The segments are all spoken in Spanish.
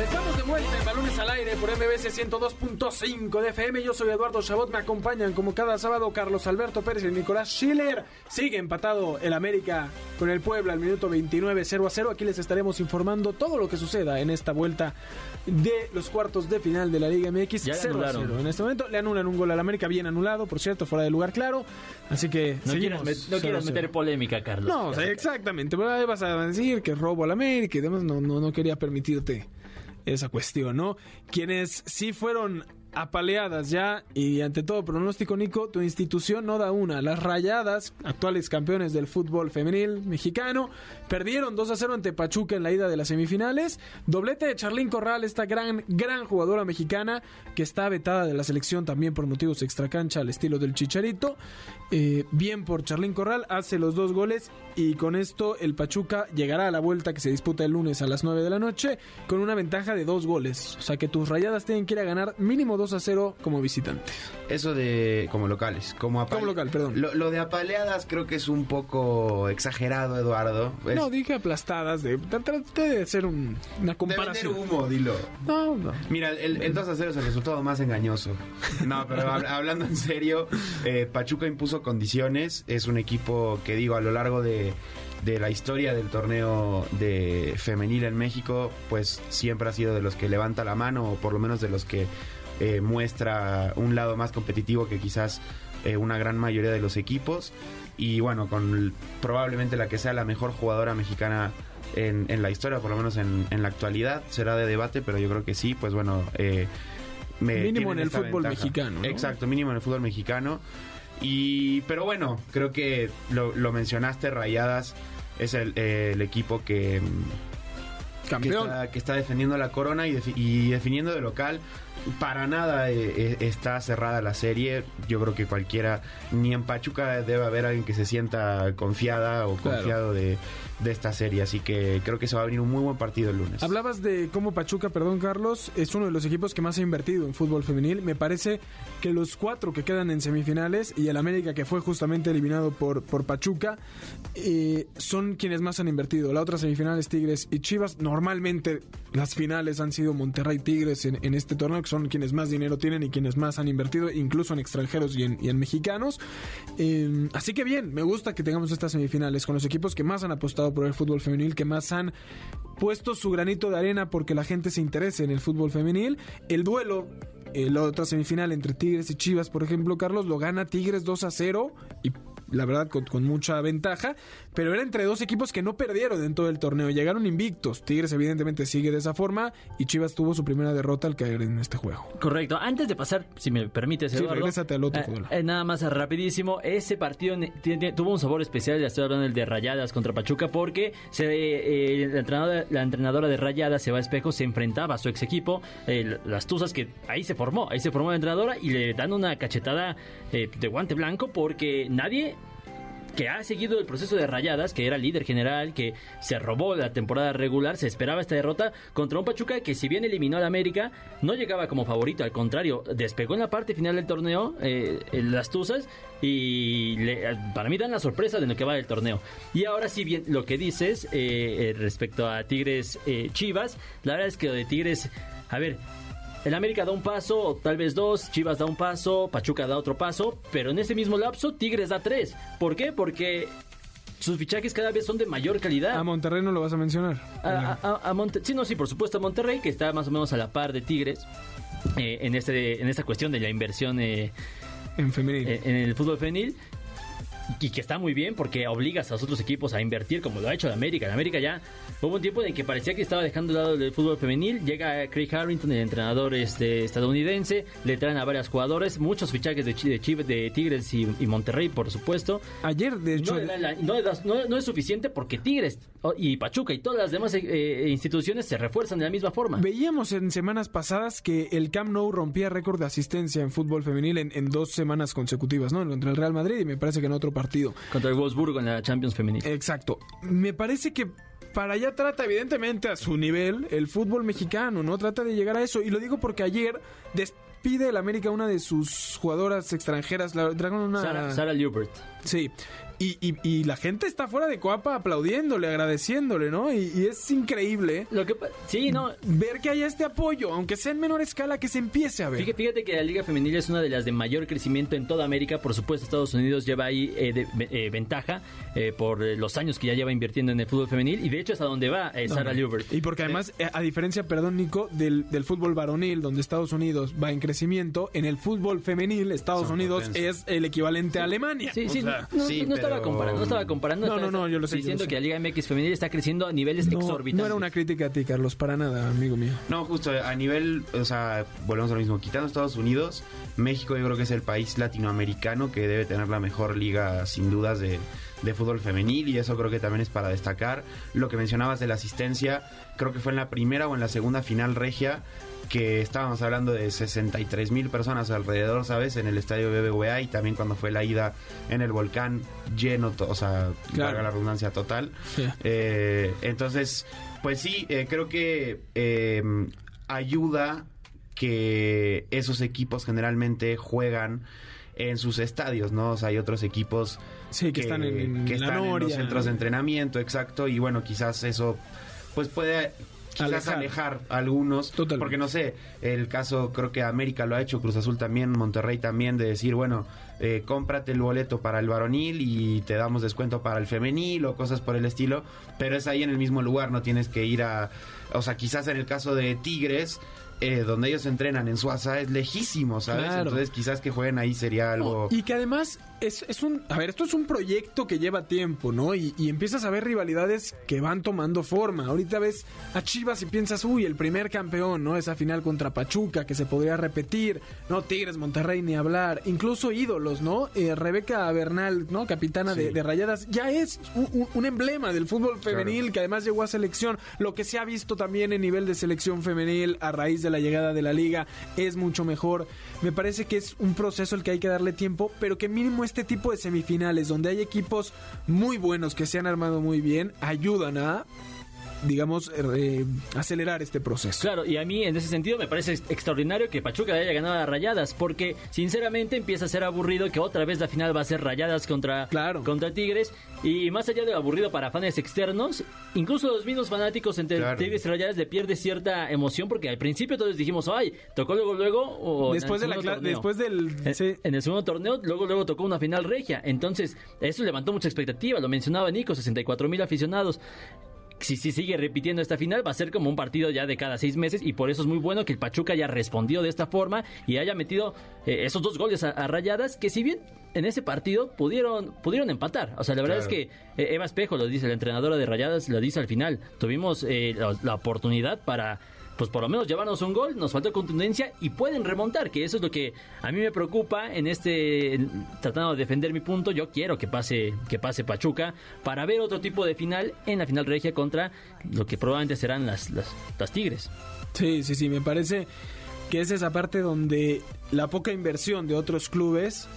Estamos de vuelta en Balones al Aire por MBC 102.5 de FM. Yo soy Eduardo Chabot. Me acompañan como cada sábado Carlos Alberto Pérez y Nicolás Schiller. Sigue empatado el América con el Puebla al minuto 29, 0 a 0. Aquí les estaremos informando todo lo que suceda en esta vuelta de los cuartos de final de la Liga MX. Ya le 0 a anularon. 0. En este momento le anulan un gol al América, bien anulado, por cierto, fuera de lugar claro. Así que No seguimos quieras, met- no 0 a quieras 0. meter polémica, Carlos. No, o sea, exactamente. Pero ahí vas a decir que robo al América y demás. No, no, no quería permitirte esa cuestión, ¿no? Quienes sí fueron apaleadas ya y ante todo pronóstico, Nico, tu institución no da una. Las rayadas, actuales campeones del fútbol femenil mexicano, perdieron 2 a 0 ante Pachuca en la ida de las semifinales. Doblete de Charlín Corral, esta gran, gran jugadora mexicana que está vetada de la selección también por motivos extracancha al estilo del Chicharito. Eh, bien por Charlín Corral, hace los dos goles y con esto el Pachuca llegará a la vuelta que se disputa el lunes a las 9 de la noche con una ventaja de dos goles. O sea que tus rayadas tienen que ir a ganar mínimo 2 a 0 como visitante. Eso de como locales, como apale- Como local, perdón. Lo, lo de apaleadas creo que es un poco exagerado, Eduardo. Es No, dije aplastadas, de, traté de hacer un- una de vender comparación. humo, dilo. No, no. Mira, el, el 2 a 0 es el resultado más engañoso. No, pero hab- hablando en serio, eh, Pachuca impuso condiciones. Es un equipo que, digo, a lo largo de, de la historia del torneo de femenil en México, pues siempre ha sido de los que levanta la mano, o por lo menos de los que eh, muestra un lado más competitivo que quizás eh, una gran mayoría de los equipos. Y bueno, con el- probablemente la que sea la mejor jugadora mexicana en, en la historia, por lo menos en, en la actualidad, será de debate, pero yo creo que sí, pues bueno. eh, me- Mínimo en el fútbol mexicano, ¿no? Exacto, mínimo en el fútbol mexicano. Y, pero bueno, creo que lo, lo mencionaste, Rayadas es el, el equipo que, que Campeón. está, que está defendiendo la corona y, defi- y definiendo de local. Para nada eh, eh, está cerrada la serie. Yo creo que cualquiera, ni en Pachuca debe haber alguien que se sienta confiada o Claro. confiado de, de esta serie. Así que creo que se va a venir un muy buen partido el lunes. Hablabas de cómo Pachuca, perdón Carlos, es uno de los equipos que más ha invertido en fútbol femenil. Me parece que los cuatro que quedan en semifinales y el América que fue justamente eliminado por, por Pachuca eh, son quienes más han invertido. La otra semifinal es Tigres y Chivas. Normalmente las finales han sido Monterrey Tigres en, este torneo, que son quienes más dinero tienen y quienes más han invertido, incluso en extranjeros y en, y en mexicanos. Eh, así que bien, me gusta que tengamos estas semifinales con los equipos que más han apostado por el fútbol femenil, que más han puesto su granito de arena porque la gente se interese en el fútbol femenil. El duelo, eh, la otra semifinal entre Tigres y Chivas, por ejemplo, Carlos, lo gana Tigres 2 a 0 y la verdad con, con mucha ventaja, pero era entre dos equipos que no perdieron en todo el torneo, llegaron invictos. Tigres evidentemente sigue de esa forma y Chivas tuvo su primera derrota al caer en este juego. Correcto. Antes de pasar, si me permites, Sí, Eduardo. regrésate al otro eh, eh, nada más rapidísimo. Ese partido tuvo un sabor especial. Ya estoy hablando del de Rayadas contra Pachuca porque se, eh, la, entrenadora, la entrenadora de Rayadas, Seba Espejo, se enfrentaba a su ex equipo, eh, las Tuzas, que ahí se formó. Ahí se formó la entrenadora y le dan una cachetada eh, de guante blanco porque nadie que ha seguido el proceso de Rayadas, que era líder general, que se robó la temporada regular, se esperaba esta derrota contra un Pachuca que si bien eliminó al América, no llegaba como favorito, al contrario, despegó en la parte final del torneo eh, las Tuzas y para mí dan la sorpresa de lo que va del torneo. Y ahora sí bien lo que dices eh, eh, respecto a Tigres eh, Chivas, la verdad es que lo de Tigres, a ver, el América da un paso, tal vez dos, Chivas da un paso, Pachuca da otro paso, pero en ese mismo lapso Tigres da tres. ¿Por qué? Porque sus fichajes cada vez son de mayor calidad. A Monterrey no lo vas a mencionar. A, a- a- a Monte- sí, no, sí, por supuesto a Monterrey, que está más o menos a la par de Tigres eh, en, este, en esta cuestión de la inversión eh, en femenil. eh, en el fútbol femenil. Y que está muy bien porque obligas a los otros equipos a invertir como lo ha hecho el América. El América ya hubo un tiempo en que parecía que estaba dejando de lado el fútbol femenil. Llega Craig Harrington, el entrenador este, estadounidense. Le traen a varios jugadores, muchos fichajes de, de, de Tigres y, y Monterrey, por supuesto. Ayer, de hecho, No, la- no no- no es suficiente porque Tigres y Pachuca y todas las demás eh, eh, instituciones se refuerzan de la misma forma. Veíamos en semanas pasadas que el Camp Nou rompía récord de asistencia en fútbol femenil en, en dos semanas consecutivas, ¿no? Contra el Real Madrid y me parece que en otro partido. Contra el Wolfsburgo en la Champions Femenil. Exacto. Me parece que para allá trata, evidentemente, a su nivel, el fútbol mexicano, ¿no? Trata de llegar a eso. Y lo digo porque ayer despide el América una de sus jugadoras extranjeras, la trajeron una... Sara, Sara Liubert. Sí. Y, y- y la gente está fuera de Coapa aplaudiéndole, agradeciéndole, ¿no? Y, y es increíble Lo que sí, no, ver que haya este apoyo, aunque sea en menor escala, que se empiece a ver. Fíjate, fíjate que la Liga Femenil es una de las de mayor crecimiento en toda América. Por supuesto, Estados Unidos lleva ahí eh, de- eh, ventaja eh, por los años que ya lleva invirtiendo en el fútbol femenil. Y de hecho, es a donde va eh, Sara Liubert. Y porque además, eh, a diferencia, perdón Nico, del, del fútbol varonil, donde Estados Unidos va en crecimiento, en el fútbol femenil, Estados Son Unidos es el equivalente a Alemania. Sí, O sí, sea, no, sí, no estaba pero- comparando, no estaba comparando. No, estaba no, no, yo lo sé, yo Diciendo lo sé. que la Liga MX femenil está creciendo a niveles no, exorbitantes. no era una crítica a ti, Carlos, para nada, amigo mío. No, justo a nivel, o sea, volvemos a lo mismo. Quitando Estados Unidos, México yo creo que es el país latinoamericano que debe tener la mejor liga, sin dudas, de, de fútbol femenil. Y eso creo que también es para destacar. Lo que mencionabas de la asistencia, creo que fue en la primera o en la segunda final regia que estábamos hablando de 63 mil personas alrededor, ¿sabes? En el estadio BBVA y también cuando fue la ida en el volcán lleno, o sea, Claro. la redundancia total. Sí. Eh, entonces, pues sí, eh, creo que eh, ayuda que esos equipos generalmente juegan en sus estadios, ¿no? O sea, hay otros equipos Sí, que, están en, en que la están en los centros de entrenamiento, exacto, y bueno, quizás eso pues puede quizás Alejar. alejar, a algunos, Totalmente. porque no sé, el caso creo que América lo ha hecho, Cruz Azul también, Monterrey también, de decir, bueno, eh, cómprate el boleto para el varonil y te damos descuento para el femenil o cosas por el estilo, pero es ahí en el mismo lugar, no tienes que ir a, o sea, quizás en el caso de Tigres, eh, donde ellos entrenan en Suaza es lejísimo, ¿sabes? Claro. Entonces quizás que jueguen ahí sería algo... Y que además es, es un... A ver, esto es un proyecto que lleva tiempo, ¿no? Y, y empiezas a ver rivalidades que van tomando forma. Ahorita ves a Chivas y piensas, uy, el primer campeón, ¿no? Esa final contra Pachuca que se podría repetir, ¿no? Tigres, Monterrey, ni hablar. Incluso ídolos, ¿no? Eh, Rebeca Bernal, ¿no? Capitana de, Sí. de Rayadas, ya es un, un- un emblema del fútbol femenil que además llegó a selección. Lo que se ha visto también en nivel de selección femenil a raíz de la llegada de la liga es mucho mejor. Me parece que es un proceso el que hay que darle tiempo, pero que mínimo este tipo de semifinales, donde hay equipos muy buenos que se han armado muy bien, ayudan a, digamos, eh, acelerar este proceso. Claro, y a mí en ese sentido me parece ex- extraordinario que Pachuca haya ganado a Rayadas, porque sinceramente empieza a ser aburrido que otra vez la final va a ser Rayadas contra, Claro. contra Tigres, y más allá de lo aburrido para fans externos, incluso los mismos fanáticos entre Claro. Tigres y Rayadas le pierde cierta emoción, porque al principio todos dijimos, ay, tocó luego luego, o en Después, el de la segundo cla- torneo". después del... En, sí. en el segundo torneo, luego luego tocó una final regia. Entonces, eso levantó mucha expectativa. Lo mencionaba Nico, 64 mil aficionados. Si, si sigue repitiendo esta final, va a ser como un partido ya de cada seis meses. Y por eso es muy bueno que el Pachuca haya respondido de esta forma y haya metido eh, esos dos goles a, a rayadas. Que si bien en ese partido pudieron, pudieron empatar. O sea, la verdad Claro. es que eh, Eva Espejo lo dice, la entrenadora de rayadas lo dice al final. Tuvimos eh, la, la oportunidad para pues por lo menos llevarnos un gol, nos faltó contundencia y pueden remontar, que eso es lo que a mí me preocupa en este tratando de defender mi punto, yo quiero que pase que pase Pachuca para ver otro tipo de final en la final regia contra lo que probablemente serán las las, las Tigres. Sí, sí, sí, me parece que es esa parte donde la poca inversión de otros clubes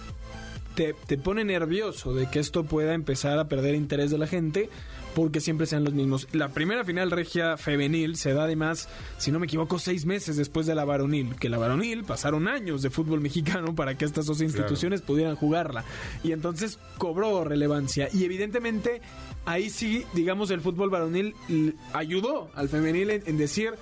te, te pone nervioso de que esto pueda empezar a perder interés de la gente porque siempre sean los mismos. La primera final regia femenil se da además, si no me equivoco, seis meses después de la varonil. Que la varonil pasaron años de fútbol mexicano para que estas dos instituciones pudieran jugarla. Y entonces cobró relevancia. Y evidentemente ahí sí, digamos, el fútbol varonil ayudó al femenil en, en decir...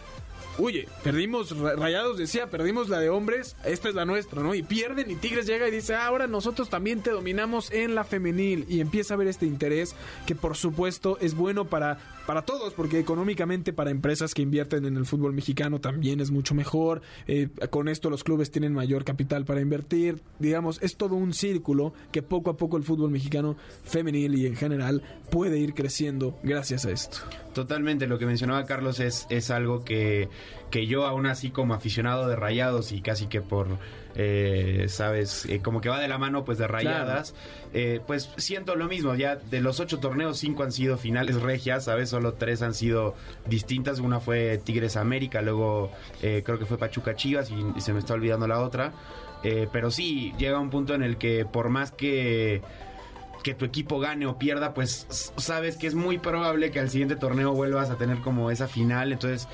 Oye, perdimos, Ra- Rayados decía, perdimos la de hombres, esta es la nuestra, ¿no? Y pierden y Tigres llega y dice, "Ah, ahora nosotros también te dominamos en la femenil. Y empieza a ver este interés que por supuesto es bueno para, para todos, porque económicamente para empresas que invierten en el fútbol mexicano también es mucho mejor. Eh, con esto los clubes tienen mayor capital para invertir. Digamos, es todo un círculo que poco a poco el fútbol mexicano femenil y en general puede ir creciendo gracias a esto. Totalmente, lo que mencionaba Carlos es, es algo que, que yo aún así como aficionado de rayados y casi que por, eh, sabes, eh, como que va de la mano pues de rayadas, eh, pues siento lo mismo, ya de los ocho torneos, cinco han sido finales regias, sabes, solo tres han sido distintas, una fue Tigres América, luego eh, creo que fue Pachuca Chivas y, y se me está olvidando la otra, pero sí, llega un punto en el que por más que que tu equipo gane o pierda, pues sabes que es muy probable que al siguiente torneo vuelvas a tener como esa final. Entonces,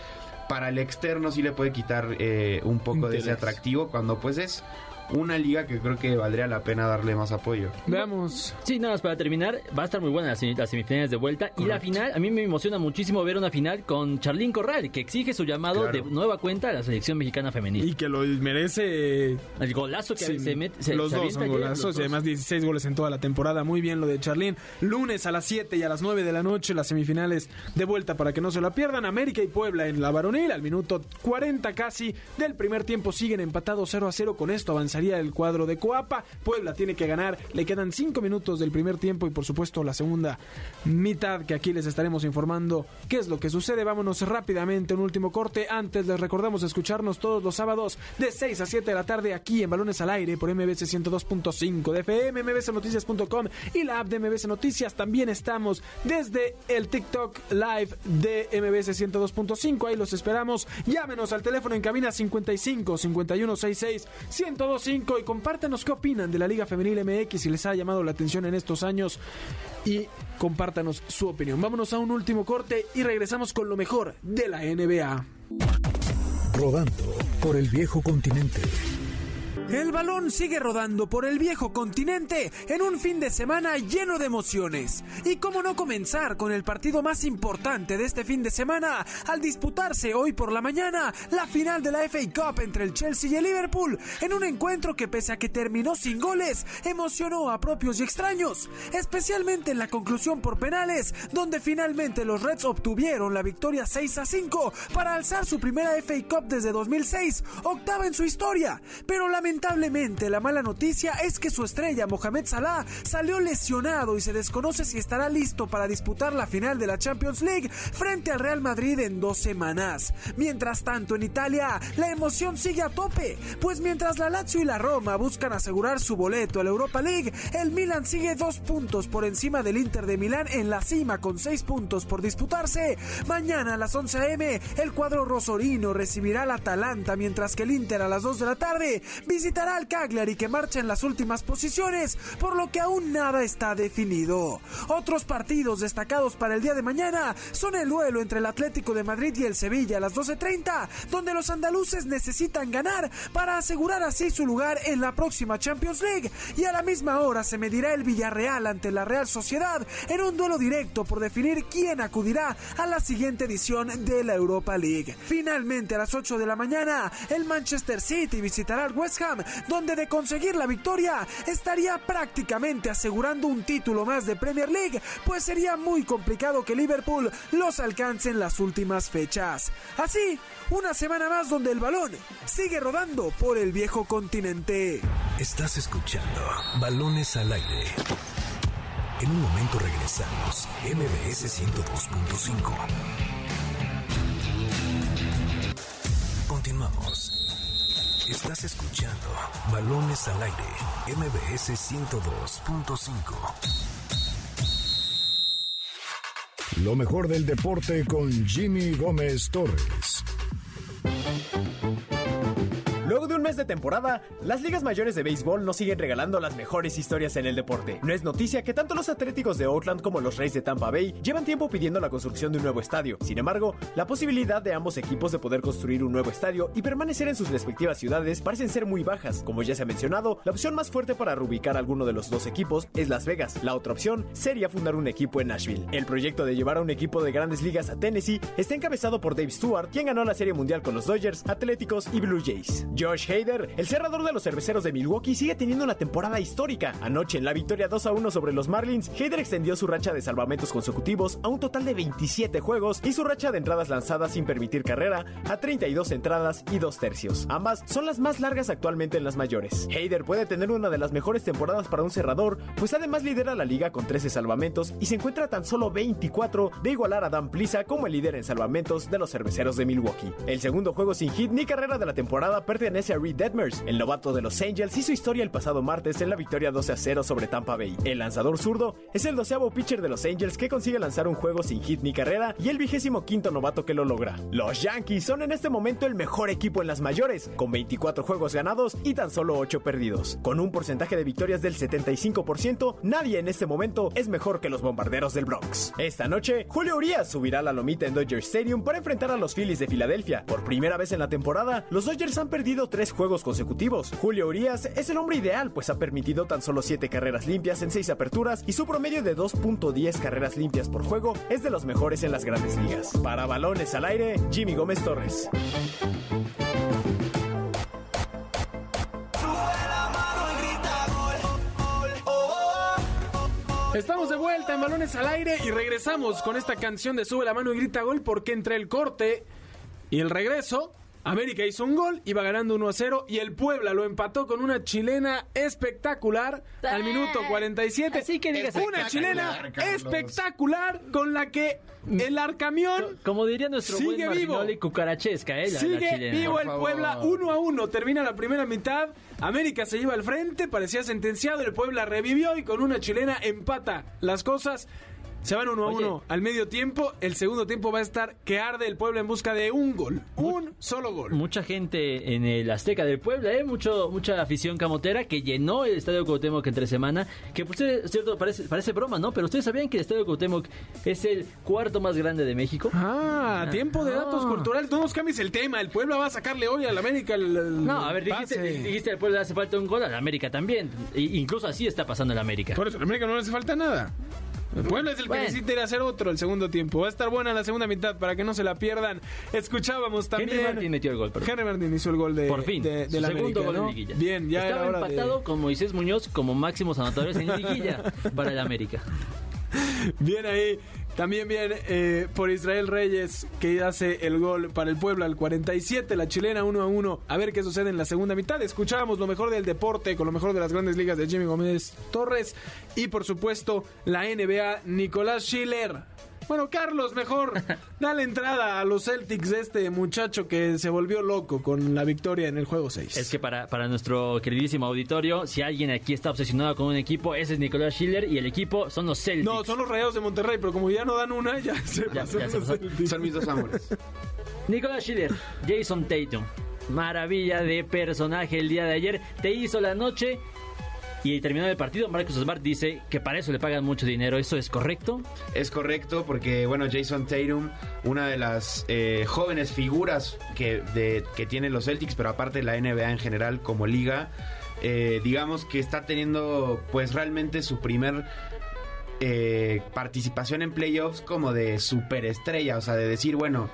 para el externo sí le puede quitar eh, un poco de ese atractivo cuando pues es una liga que creo que valdría la pena darle más apoyo. Veamos. Sí, nada más para terminar, va a estar muy buena las, semifinales de vuelta. Y la final, a mí me emociona muchísimo ver una final con Charlín Corral, que exige su llamado de nueva cuenta a la selección mexicana femenil. Y que lo merece. El golazo que se mete. los dos son golazos y además 16 goles en toda la temporada. Muy bien lo de Charlín. Lunes a las 7 y a las 9 de la noche, las semifinales de vuelta para que no se la pierdan. América y Puebla en la varonil. Al minuto 40 casi del primer tiempo siguen empatados 0 a 0. Con esto avanza el cuadro de Coapa. Puebla tiene que ganar. Le quedan cinco minutos del primer tiempo y por supuesto la segunda mitad que aquí les estaremos informando qué es lo que sucede. Vámonos rápidamente un último corte. Antes les recordamos escucharnos todos los sábados de 6 a 7 de la tarde aquí en Balones al Aire por MBC 102.5 de FM, mbcnoticias.com y la app de MBC Noticias. También estamos desde el TikTok Live de MBC 102.5. Ahí los esperamos. Llámenos al teléfono en cabina 55 51 66 1025 y compártanos qué opinan de la Liga Femenil MX si les ha llamado la atención en estos años y compártanos su opinión. Vámonos a un último corte y regresamos con lo mejor de la NBA. Rodando por el viejo continente. El balón sigue rodando por el viejo continente en un fin de semana lleno de emociones. Y cómo no comenzar con el partido más importante de este fin de semana al disputarse hoy por la mañana la final de la FA Cup entre el Chelsea y el Liverpool en un encuentro que pese a que terminó sin goles emocionó a propios y extraños, especialmente en la conclusión por penales donde finalmente los Reds obtuvieron la victoria 6 a 5 para alzar su primera FA Cup desde 2006, octava en su historia, pero lamentablemente Lamentablemente, la mala noticia es que su estrella, Mohamed Salah, salió lesionado y se desconoce si estará listo para disputar la final de la Champions League frente al Real Madrid en dos semanas. Mientras tanto, en Italia, la emoción sigue a tope, pues mientras la Lazio y la Roma buscan asegurar su boleto a la Europa League, el Milan sigue dos puntos por encima del Inter de Milán en la cima con seis puntos por disputarse. Mañana a las 11 a.m., el cuadro rosorino recibirá al Atalanta, mientras que el Inter a las 2 de la tarde visitará al Cagliari que marcha en las últimas posiciones, por lo que aún nada está definido. Otros partidos destacados para el día de mañana son el duelo entre el Atlético de Madrid y el Sevilla a las 12.30, donde los andaluces necesitan ganar para asegurar así su lugar en la próxima Champions League, y a la misma hora se medirá el Villarreal ante la Real Sociedad en un duelo directo por definir quién acudirá a la siguiente edición de la Europa League. Finalmente a las 8 de la mañana, el Manchester City visitará al West Ham donde de conseguir la victoria estaría prácticamente asegurando un título más de Premier League, pues sería muy complicado que Liverpool los alcance en las últimas fechas. Así, una semana más donde el balón sigue rodando por el viejo continente. Estás escuchando Balones al aire. En un momento regresamos, MBS 102.5. Escuchando Balones al aire, MBS 102.5. Lo mejor del deporte con Jimmy Gómez Torres. De temporada, las ligas mayores de béisbol nos siguen regalando las mejores historias en el deporte. No es noticia que tanto los Atléticos de Oakland como los Reyes de Tampa Bay llevan tiempo pidiendo la construcción de un nuevo estadio. Sin embargo, la posibilidad de ambos equipos de poder construir un nuevo estadio y permanecer en sus respectivas ciudades parecen ser muy bajas. Como ya se ha mencionado, la opción más fuerte para reubicar alguno de los dos equipos es Las Vegas. La otra opción sería fundar un equipo en Nashville. El proyecto de llevar a un equipo de grandes ligas a Tennessee está encabezado por Dave Stewart, quien ganó la Serie Mundial con los Dodgers, Atléticos y Blue Jays. Josh El cerrador de los cerveceros de Milwaukee, sigue teniendo una temporada histórica. Anoche, en la victoria 2 a 1 sobre los Marlins, Hader extendió su racha de salvamentos consecutivos a un total de 27 juegos y su racha de entradas lanzadas sin permitir carrera a 32 entradas y 2 tercios. Ambas son las más largas actualmente en las mayores. Hader puede tener una de las mejores temporadas para un cerrador, pues además lidera la liga con 13 salvamentos y se encuentra tan solo 24 de igualar a Dan Plisa como el líder en salvamentos de los cerveceros de Milwaukee. El segundo juego sin hit ni carrera de la temporada pertenece a Reed Detmers. El novato de los Angels hizo historia el pasado martes en la victoria 12 a 0 sobre Tampa Bay. El lanzador zurdo es el doceavo pitcher de los Angels que consigue lanzar un juego sin hit ni carrera y el vigésimo quinto novato que lo logra. Los Yankees son en este momento el mejor equipo en las mayores, con 24 juegos ganados y tan solo 8 perdidos. Con un porcentaje de victorias del 75%, nadie en este momento es mejor que los bombarderos del Bronx. Esta noche, Julio Urias subirá la lomita en Dodger Stadium para enfrentar a los Phillies de Filadelfia. Por primera vez en la temporada, los Dodgers han perdido tres juegos consecutivos. Julio Urias es el hombre ideal, pues ha permitido tan solo 7 carreras limpias en 6 aperturas y su promedio de 2.10 carreras limpias por juego es de los mejores en las grandes ligas. Para balones al aire, Jimmy Gómez Torres. Estamos de vuelta en Balones al Aire y regresamos con esta canción de Sube la mano y grita gol porque entre el corte y el regreso, América hizo un gol, iba ganando 1 a 0 y el Puebla lo empató con una chilena espectacular al minuto 47. Así que digas- una chilena Espectacular, Carlos. espectacular con la que el Arcamión Como diría nuestro Sigue buen vivo. Martinoli, cucarachesca, ¿eh? La, Sigue vivo el. Puebla 1 a 1. Termina la primera mitad. América se lleva al frente. Parecía sentenciado. El Puebla revivió y con una chilena empata las cosas. Se van 1 a. 1 al medio tiempo. El segundo tiempo va a estar que arde el Puebla en busca de un gol. Un solo gol. Mucha gente en el Azteca del Puebla, ¿eh? Mucho, mucha afición camotera que llenó el Estadio Cuauhtémoc entre semana. Que pues, es cierto, parece, parece broma, ¿no? Pero ustedes sabían que el Estadio Cuauhtémoc es el cuarto más grande de México. Ah, tiempo de datos Ah. culturales. No nos cambies el tema. El Puebla va a sacarle hoy al América el, el No, a ver, dijiste, dijiste al Puebla le hace falta un gol, al América también. I- incluso así está pasando el América. Por eso, al América no le hace falta nada. Puebla es el que necesita ir a hacer otro el segundo tiempo. Va a estar buena la segunda mitad para que no se la pierdan. Escuchábamos también. Henry Martin metió el gol, perdón. Henry Martin hizo el gol de, Por fin, de, de su la segundo América, gol ¿no? en liguilla. Bien, ya Estaba era hora empatado de... con Moisés Muñoz como máximos anotadores en liguilla para el América. Bien ahí. También bien eh, por Israel Reyes que hace el gol para el Puebla al 47, la chilena 1 a 1. A ver qué sucede en la segunda mitad. Escuchábamos lo mejor del deporte con lo mejor de las grandes ligas de Jimmy Gómez Torres y por supuesto la NBA Nicolás Schiller. Bueno, Carlos, mejor dale entrada a los Celtics de este muchacho que se volvió loco con la victoria en el juego 6. Es que para, para nuestro queridísimo auditorio, si alguien aquí está obsesionado con un equipo, ese es Nicolás Schiller y el equipo son los Celtics. No, son los Rayados de Monterrey, pero como ya no dan una, ya se Ya- pasó ya se los pasó. Celtics. Son mis dos amores. Nicolás Schiller, Jason Tatum. Maravilla de personaje el día de ayer. Te hizo la noche. Y terminado el partido, Marcus Smart dice que para eso le pagan mucho dinero. ¿Eso es correcto? Es correcto porque, bueno, Jason Tatum, una de las eh, jóvenes figuras que, de, que tienen los Celtics, pero aparte la NBA en general como liga, eh, digamos que está teniendo pues realmente su primer eh, participación en playoffs como de superestrella, o sea, de decir, bueno,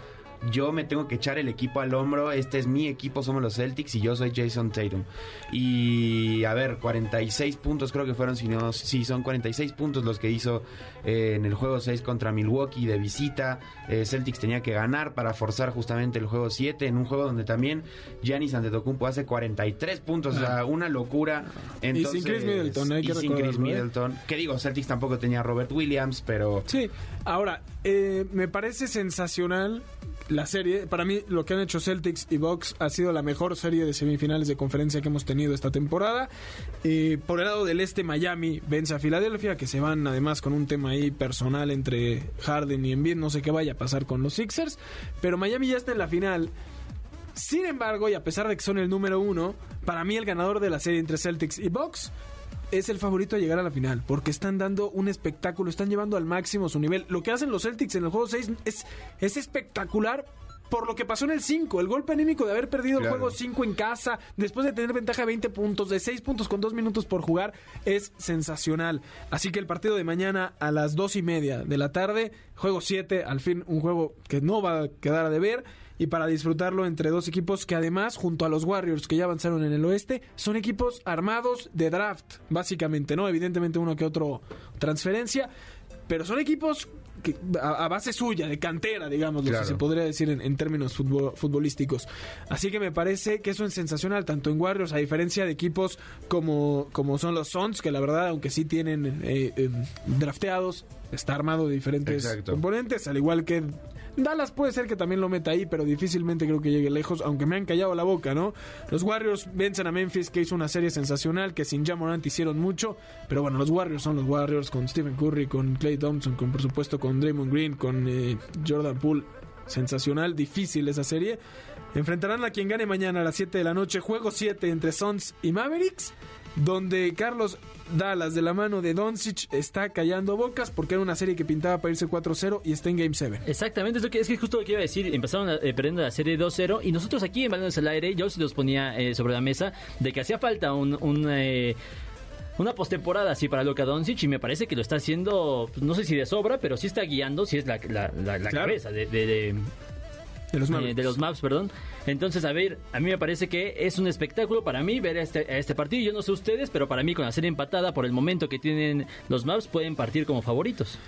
yo me tengo que echar el equipo al hombro, este es mi equipo, somos los Celtics y yo soy Jason Tatum. Y a ver, 46 puntos creo que fueron, si no, sí, son 46 puntos los que hizo eh, en el juego 6 contra Milwaukee de visita. Eh, Celtics tenía que ganar para forzar justamente el juego 7 en un juego donde también Giannis Antetokounmpo hace 43 puntos, o sea, una locura. Entonces, Chris Middleton, hay que y sin Chris ¿eh? Middleton. Que digo, Celtics tampoco tenía a Robert Williams, pero Sí, ahora, eh, me parece sensacional la serie. Para mí, lo que han hecho Celtics y Bucks ha sido la mejor serie de semifinales de conferencia que hemos tenido esta temporada. Por el lado del este, Miami vence a Filadelfia, que se van además con un tema ahí personal entre Harden y Embiid. No sé qué vaya a pasar con los Sixers, pero Miami ya está en la final. Sin embargo, y a pesar de que son el número uno, para mí el ganador de la serie entre Celtics y Bucks es el favorito a llegar a la final, porque están dando un espectáculo, están llevando al máximo su nivel. Lo que hacen los Celtics en el juego 6 es, es espectacular por lo que pasó en el 5, el golpe anímico de haber perdido Claro. el juego 5 en casa, después de tener ventaja de 20 puntos, de 6 puntos con 2 minutos por jugar, es sensacional. Así que el partido de mañana a las 2 y media de la tarde, juego 7, al fin un juego que no va a quedar a deber y para disfrutarlo entre dos equipos que además, junto a los Warriors que ya avanzaron en el oeste, son equipos armados de draft, básicamente, ¿no? Evidentemente uno que otro transferencia, pero son equipos que, a, a base suya, de cantera, digamos, Claro. si se podría decir en, en términos futbol- futbolísticos. Así que me parece que eso es sensacional, tanto en Warriors, a diferencia de equipos como, como son los Suns, que la verdad, aunque sí tienen eh, eh, drafteados, está armado de diferentes Exacto. componentes, al igual que Dallas puede ser que también lo meta ahí, pero difícilmente creo que llegue lejos, aunque me han callado la boca, ¿no? Los Warriors vencen a Memphis, que hizo una serie sensacional, que sin Jamorant hicieron mucho, pero bueno, los Warriors son los Warriors, con Stephen Curry, con Clay Thompson, con por supuesto con Draymond Green, con eh, Jordan Poole, sensacional, difícil esa serie. Enfrentarán a quien gane mañana a las 7 de la noche, juego 7 entre Suns y Mavericks donde Carlos Dallas de la mano de Doncic está callando bocas porque era una serie que pintaba para irse 4-0 y está en Game 7. Exactamente, es, lo que, es que justo lo que iba a decir. Empezaron a, eh, perdiendo la serie 2-0 y nosotros aquí en Balones al Aire, yo sí los ponía eh, sobre la mesa de que hacía falta un... un eh, una postemporada así para Luka Doncic y me parece que lo está haciendo, pues, no sé si de sobra, pero sí está guiando, sí es la, la, la, la Claro. cabeza de, de- de- De los eh, Mavericks. de los Maps, perdón. Entonces, a ver, a mí me parece que es un espectáculo para mí ver este, este partido. Yo no sé ustedes, pero para mí con la serie empatada por el momento que tienen los Maps pueden partir como favoritos.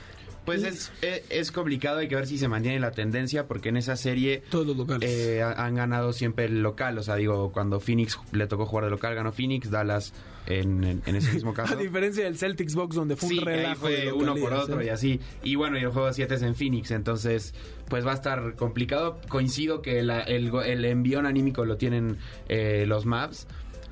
Pues es, es, es complicado, hay que ver si se mantiene la tendencia, porque en esa serie Todos los locales. eh, ha- han ganado siempre el local. O sea, digo, cuando Phoenix le tocó jugar de local, ganó Phoenix, Dallas en, en- en ese mismo caso. a diferencia del Celtics Box donde fue Sí, un ahí relajo de fue uno por localías, otro ¿eh? y así. Y bueno, y el juego 7 es en Phoenix, entonces pues va a estar complicado. Coincido que la- el, el envión anímico lo tienen eh, los Maps,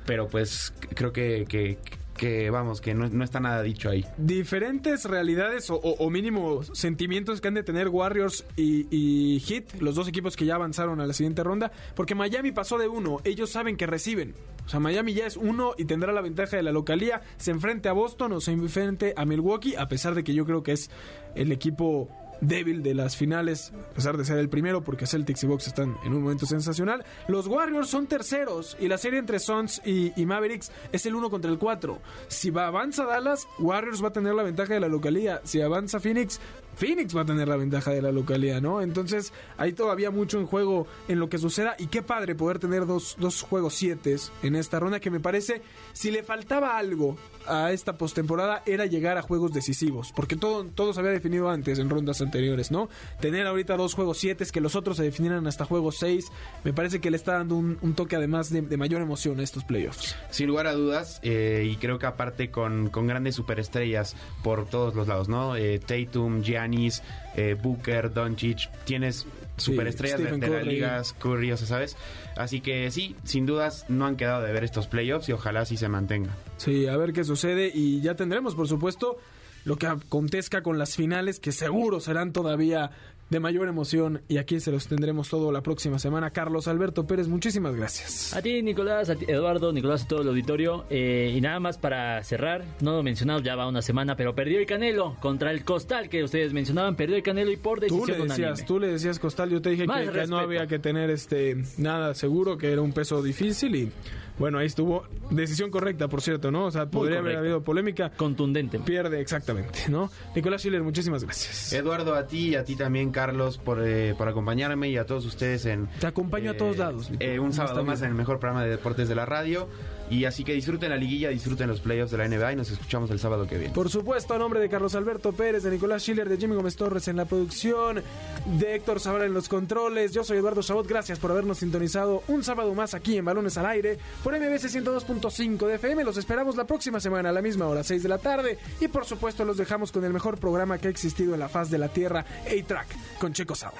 pero pues creo que, que, que, vamos, que no, no está nada dicho ahí. diferentes realidades o, o- mínimo sentimientos que han de tener Warriors y, y Heat, los dos equipos que ya avanzaron a la siguiente ronda, porque Miami pasó de uno, ellos saben que reciben. O sea, Miami ya es uno y tendrá la ventaja de la localía, se enfrente a Boston o se enfrente a Milwaukee, a pesar de que yo creo que es el equipo débil de las finales, a pesar de ser el primero, porque Celtics y Bucks están en un momento sensacional. Los Warriors son terceros y la serie entre Suns y, Mavericks es el 1 contra el 4. Si va, avanza Dallas, Warriors va a tener la ventaja de la localía. Si avanza Phoenix, Phoenix va a tener la ventaja de la localía, ¿no? Entonces hay todavía mucho en juego en lo que suceda y qué padre poder tener dos, dos juegos 7 en esta ronda que me parece, si le faltaba algo a esta postemporada era llegar a juegos decisivos, porque todo, todo se había definido antes en rondas anteriores, ¿no? Tener ahorita dos juegos 7 que los otros se definieran hasta juegos 6, me parece que le está dando un, toque además de, mayor emoción a estos playoffs. Sin lugar a dudas, eh, y creo que aparte con, con grandes superestrellas por todos los lados, ¿no? Eh, Tatum, Giannis, eh, Booker, Doncic, tienes superestrellas de, de las ligas, Curry, o sea, ¿sabes? Así que sí, sin dudas no han quedado de ver estos playoffs y ojalá sí se mantenga. Sí, a ver qué sucede y ya tendremos, por supuesto, lo que acontezca con las finales, que seguro serán todavía de mayor emoción y aquí se los tendremos todo la próxima semana. Carlos Alberto Pérez, muchísimas gracias. A ti, Nicolás, a ti, Eduardo, Nicolás, a todo el auditorio. Eh, y nada más para cerrar, no lo mencionado, ya va una semana, pero perdió el Canelo contra el Costal, que ustedes mencionaban, perdió el Canelo y por Tú decisión le decías, unánime. tú le decías Costal, yo te dije que, que no había que tener este nada seguro, que era un peso difícil y bueno, ahí estuvo decisión correcta, por cierto, ¿no? O sea, podría haber habido polémica. Contundente. Pierde exactamente, ¿no? Nicolás Schiller, muchísimas gracias. Eduardo, a ti y a ti también, Carlos, por, eh, por acompañarme y a todos ustedes en... Te acompaño a todos lados, Nico. eh, un sábado más en el mejor programa de deportes de la radio. Y así que disfruten la liguilla, disfruten los playoffs de la NBA y nos escuchamos el sábado que viene. Por supuesto, a nombre de Carlos Alberto Pérez, de Nicolás Schiller, de Jimmy Gómez Torres en la producción, de Héctor Zavala en los controles, yo soy Eduardo Chabot, gracias por habernos sintonizado un sábado más aquí en Balones al Aire por MBC 102.5 de FM. Los esperamos la próxima semana a la misma hora, 6 de la tarde. Y por supuesto, los dejamos con el mejor programa que ha existido en la faz de la Tierra, A-Track, con Checo Sound.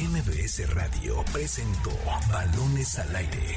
MBS Radio presentó Balones al Aire.